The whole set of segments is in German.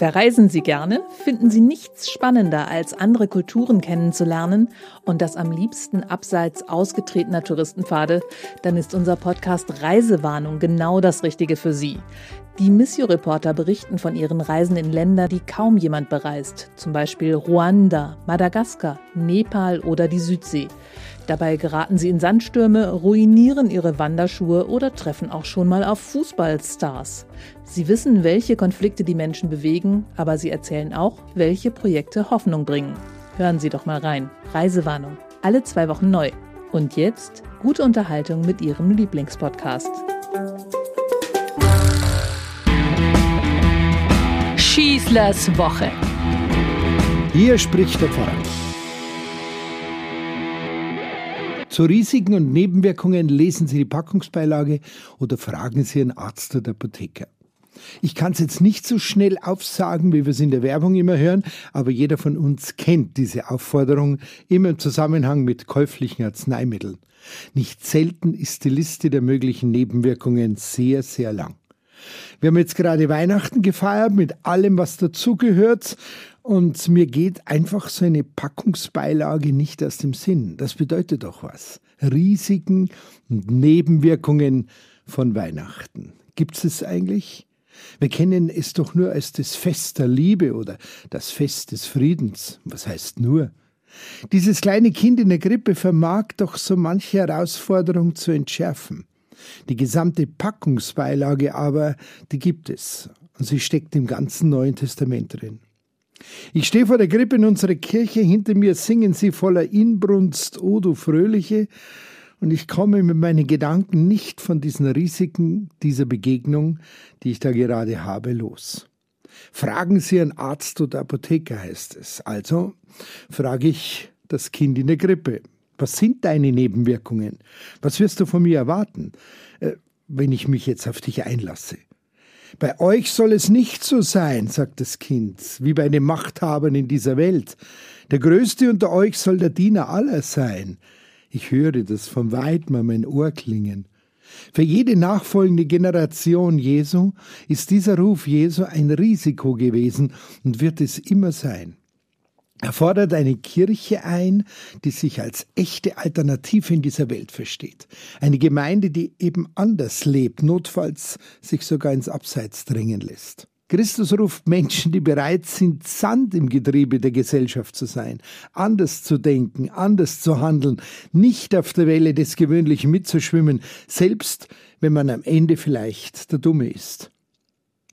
Verreisen Sie gerne? Finden Sie nichts spannender, als andere Kulturen kennenzulernen und das am liebsten abseits ausgetretener Touristenpfade? Dann ist unser Podcast Reisewarnung genau das Richtige für Sie. Die Missio-Reporter berichten von ihren Reisen in Länder, die kaum jemand bereist, zum Beispiel Ruanda, Madagaskar, Nepal oder die Südsee. Dabei geraten sie in Sandstürme, ruinieren ihre Wanderschuhe oder treffen auch schon mal auf Fußballstars. Sie wissen, welche Konflikte die Menschen bewegen, aber sie erzählen auch, welche Projekte Hoffnung bringen. Hören Sie doch mal rein. Reisewarnung. Alle zwei Wochen neu. Und jetzt gute Unterhaltung mit Ihrem Lieblingspodcast. Schießlers Woche. Hier spricht der Pfarrer. Zu Risiken und Nebenwirkungen lesen Sie die Packungsbeilage oder fragen Sie einen Arzt oder Apotheker. Ich kann es jetzt nicht so schnell aufsagen, wie wir es in der Werbung immer hören, aber jeder von uns kennt diese Aufforderung immer im Zusammenhang mit käuflichen Arzneimitteln. Nicht selten ist die Liste der möglichen Nebenwirkungen sehr, sehr lang. Wir haben jetzt gerade Weihnachten gefeiert mit allem, was dazugehört. Und mir geht einfach so eine Packungsbeilage nicht aus dem Sinn. Das bedeutet doch was. Risiken und Nebenwirkungen von Weihnachten. Gibt es eigentlich? Wir kennen es doch nur als das Fest der Liebe oder das Fest des Friedens. Was heißt nur? Dieses kleine Kind in der Grippe vermag doch so manche Herausforderung zu entschärfen. Die gesamte Packungsbeilage aber, die gibt es. Und sie steckt im ganzen Neuen Testament drin. Ich stehe vor der Krippe in unserer Kirche, hinter mir singen sie voller Inbrunst, O du Fröhliche, und ich komme mit meinen Gedanken nicht von diesen Risiken dieser Begegnung, die ich da gerade habe, los. Fragen Sie einen Arzt oder Apotheker, heißt es. Also frage ich das Kind in der Grippe. Was sind deine Nebenwirkungen? Was wirst du von mir erwarten, äh, wenn ich mich jetzt auf dich einlasse? Bei euch soll es nicht so sein, sagt das Kind, wie bei den Machthabern in dieser Welt. Der Größte unter euch soll der Diener aller sein. Ich höre das von weitem an mein Ohr klingen. Für jede nachfolgende Generation Jesu ist dieser Ruf Jesu ein Risiko gewesen und wird es immer sein. Er fordert eine Kirche ein, die sich als echte Alternative in dieser Welt versteht. Eine Gemeinde, die eben anders lebt, notfalls sich sogar ins Abseits drängen lässt. Christus ruft Menschen, die bereit sind, Sand im Getriebe der Gesellschaft zu sein, anders zu denken, anders zu handeln, nicht auf der Welle des Gewöhnlichen mitzuschwimmen, selbst wenn man am Ende vielleicht der Dumme ist.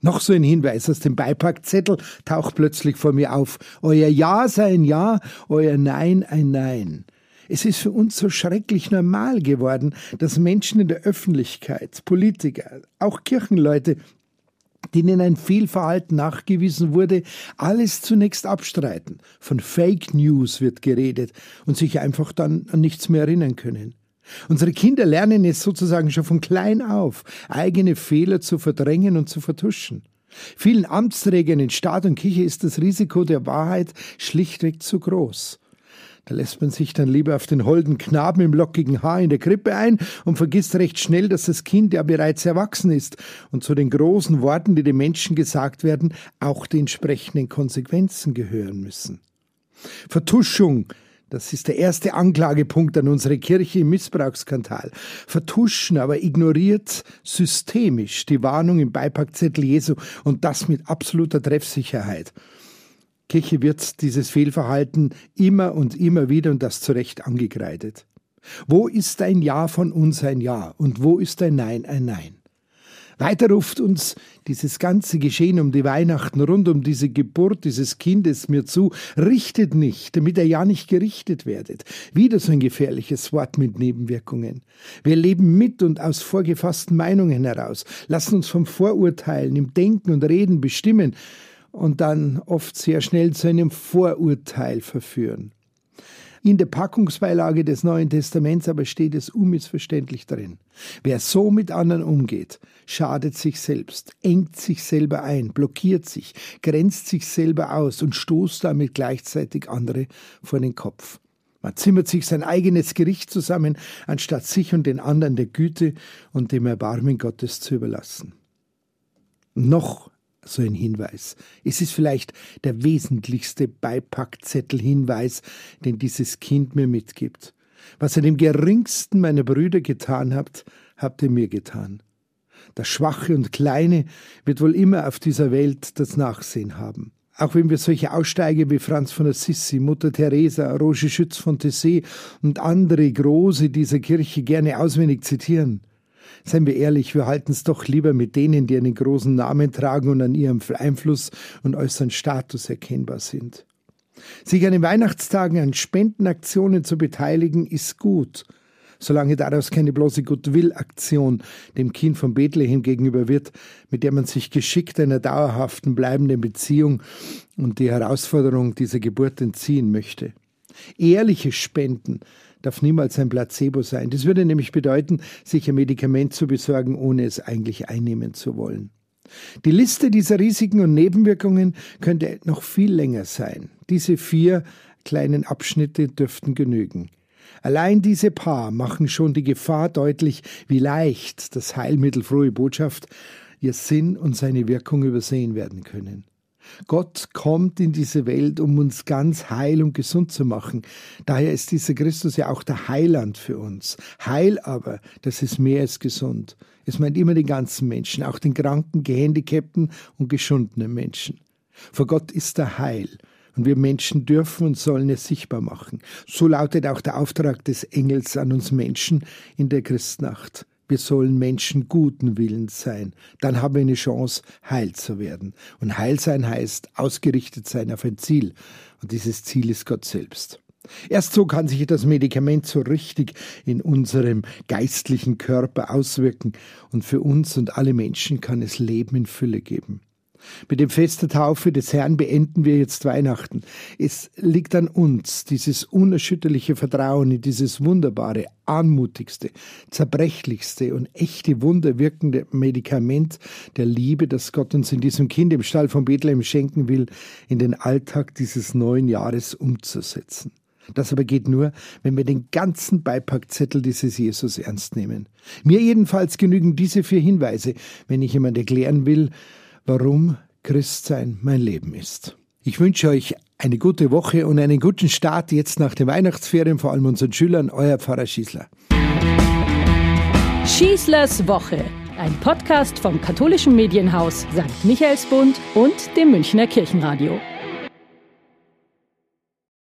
Noch so ein Hinweis aus dem Beipackzettel taucht plötzlich vor mir auf. Euer Ja sei ein Ja, euer Nein ein Nein. Es ist für uns so schrecklich normal geworden, dass Menschen in der Öffentlichkeit, Politiker, auch Kirchenleute, denen ein Fehlverhalten nachgewiesen wurde, alles zunächst abstreiten. Von Fake News wird geredet und sich einfach dann an nichts mehr erinnern können. Unsere Kinder lernen es sozusagen schon von klein auf, eigene Fehler zu verdrängen und zu vertuschen. Vielen Amtsträgern in Staat und Kirche ist das Risiko der Wahrheit schlichtweg zu groß. Da lässt man sich dann lieber auf den holden Knaben im lockigen Haar in der Krippe ein und vergisst recht schnell, dass das Kind ja bereits erwachsen ist und zu den großen Worten, die den Menschen gesagt werden, auch die entsprechenden Konsequenzen gehören müssen. Vertuschung das ist der erste Anklagepunkt an unsere Kirche im Missbrauchsskandal. Vertuschen, aber ignoriert systemisch die Warnung im Beipackzettel Jesu und das mit absoluter Treffsicherheit. Kirche wird dieses Fehlverhalten immer und immer wieder und das zu Recht angekreidet. Wo ist ein Ja von uns ein Ja und wo ist ein Nein ein Nein? Weiter ruft uns dieses ganze Geschehen um die Weihnachten rund um diese Geburt dieses Kindes mir zu, richtet nicht, damit er ja nicht gerichtet werdet. Wieder so ein gefährliches Wort mit Nebenwirkungen. Wir leben mit und aus vorgefassten Meinungen heraus, lassen uns vom Vorurteilen im Denken und Reden bestimmen und dann oft sehr schnell zu einem Vorurteil verführen. In der Packungsbeilage des Neuen Testaments aber steht es unmissverständlich drin. Wer so mit anderen umgeht, schadet sich selbst, engt sich selber ein, blockiert sich, grenzt sich selber aus und stoßt damit gleichzeitig andere vor den Kopf. Man zimmert sich sein eigenes Gericht zusammen, anstatt sich und den anderen der Güte und dem Erbarmen Gottes zu überlassen. Noch so ein Hinweis. Es ist vielleicht der wesentlichste Beipackzettel-Hinweis, den dieses Kind mir mitgibt. Was ihr dem geringsten meiner Brüder getan habt, habt ihr mir getan. Das Schwache und Kleine wird wohl immer auf dieser Welt das Nachsehen haben. Auch wenn wir solche Aussteiger wie Franz von Assisi, Mutter Teresa, Roger Schütz von Tessé und andere Große dieser Kirche gerne auswendig zitieren, Seien wir ehrlich, wir halten es doch lieber mit denen, die einen großen Namen tragen und an ihrem Einfluss und äußeren Status erkennbar sind. Sich an den Weihnachtstagen an Spendenaktionen zu beteiligen, ist gut, solange daraus keine bloße Goodwill-Aktion dem Kind von Bethlehem gegenüber wird, mit der man sich geschickt einer dauerhaften bleibenden Beziehung und die Herausforderung dieser Geburt entziehen möchte. Ehrliche Spenden darf niemals ein Placebo sein. Das würde nämlich bedeuten, sich ein Medikament zu besorgen, ohne es eigentlich einnehmen zu wollen. Die Liste dieser Risiken und Nebenwirkungen könnte noch viel länger sein. Diese vier kleinen Abschnitte dürften genügen. Allein diese paar machen schon die Gefahr deutlich, wie leicht das Heilmittel frohe Botschaft ihr Sinn und seine Wirkung übersehen werden können. Gott kommt in diese Welt, um uns ganz heil und gesund zu machen. Daher ist dieser Christus ja auch der Heiland für uns. Heil aber, das ist mehr als gesund. Es meint immer den ganzen Menschen, auch den kranken, gehandicapten und geschundenen Menschen. Vor Gott ist er Heil. Und wir Menschen dürfen und sollen es sichtbar machen. So lautet auch der Auftrag des Engels an uns Menschen in der Christnacht. Wir sollen Menschen guten Willens sein. Dann haben wir eine Chance, heil zu werden. Und heil sein heißt ausgerichtet sein auf ein Ziel. Und dieses Ziel ist Gott selbst. Erst so kann sich das Medikament so richtig in unserem geistlichen Körper auswirken und für uns und alle Menschen kann es Leben in Fülle geben. Mit dem Fest der Taufe des Herrn beenden wir jetzt Weihnachten. Es liegt an uns, dieses unerschütterliche Vertrauen in dieses wunderbare, anmutigste, zerbrechlichste und echte wunderwirkende Medikament der Liebe, das Gott uns in diesem Kind im Stall von Bethlehem schenken will, in den Alltag dieses neuen Jahres umzusetzen. Das aber geht nur, wenn wir den ganzen Beipackzettel dieses Jesus ernst nehmen. Mir jedenfalls genügen diese vier Hinweise, wenn ich jemand erklären will, warum Christsein mein Leben ist. Ich wünsche euch eine gute Woche und einen guten Start jetzt nach den Weihnachtsferien, vor allem unseren Schülern, euer Pfarrer Schießler. Schießlers Woche, ein Podcast vom katholischen Medienhaus St. Michaelsbund und dem Münchner Kirchenradio.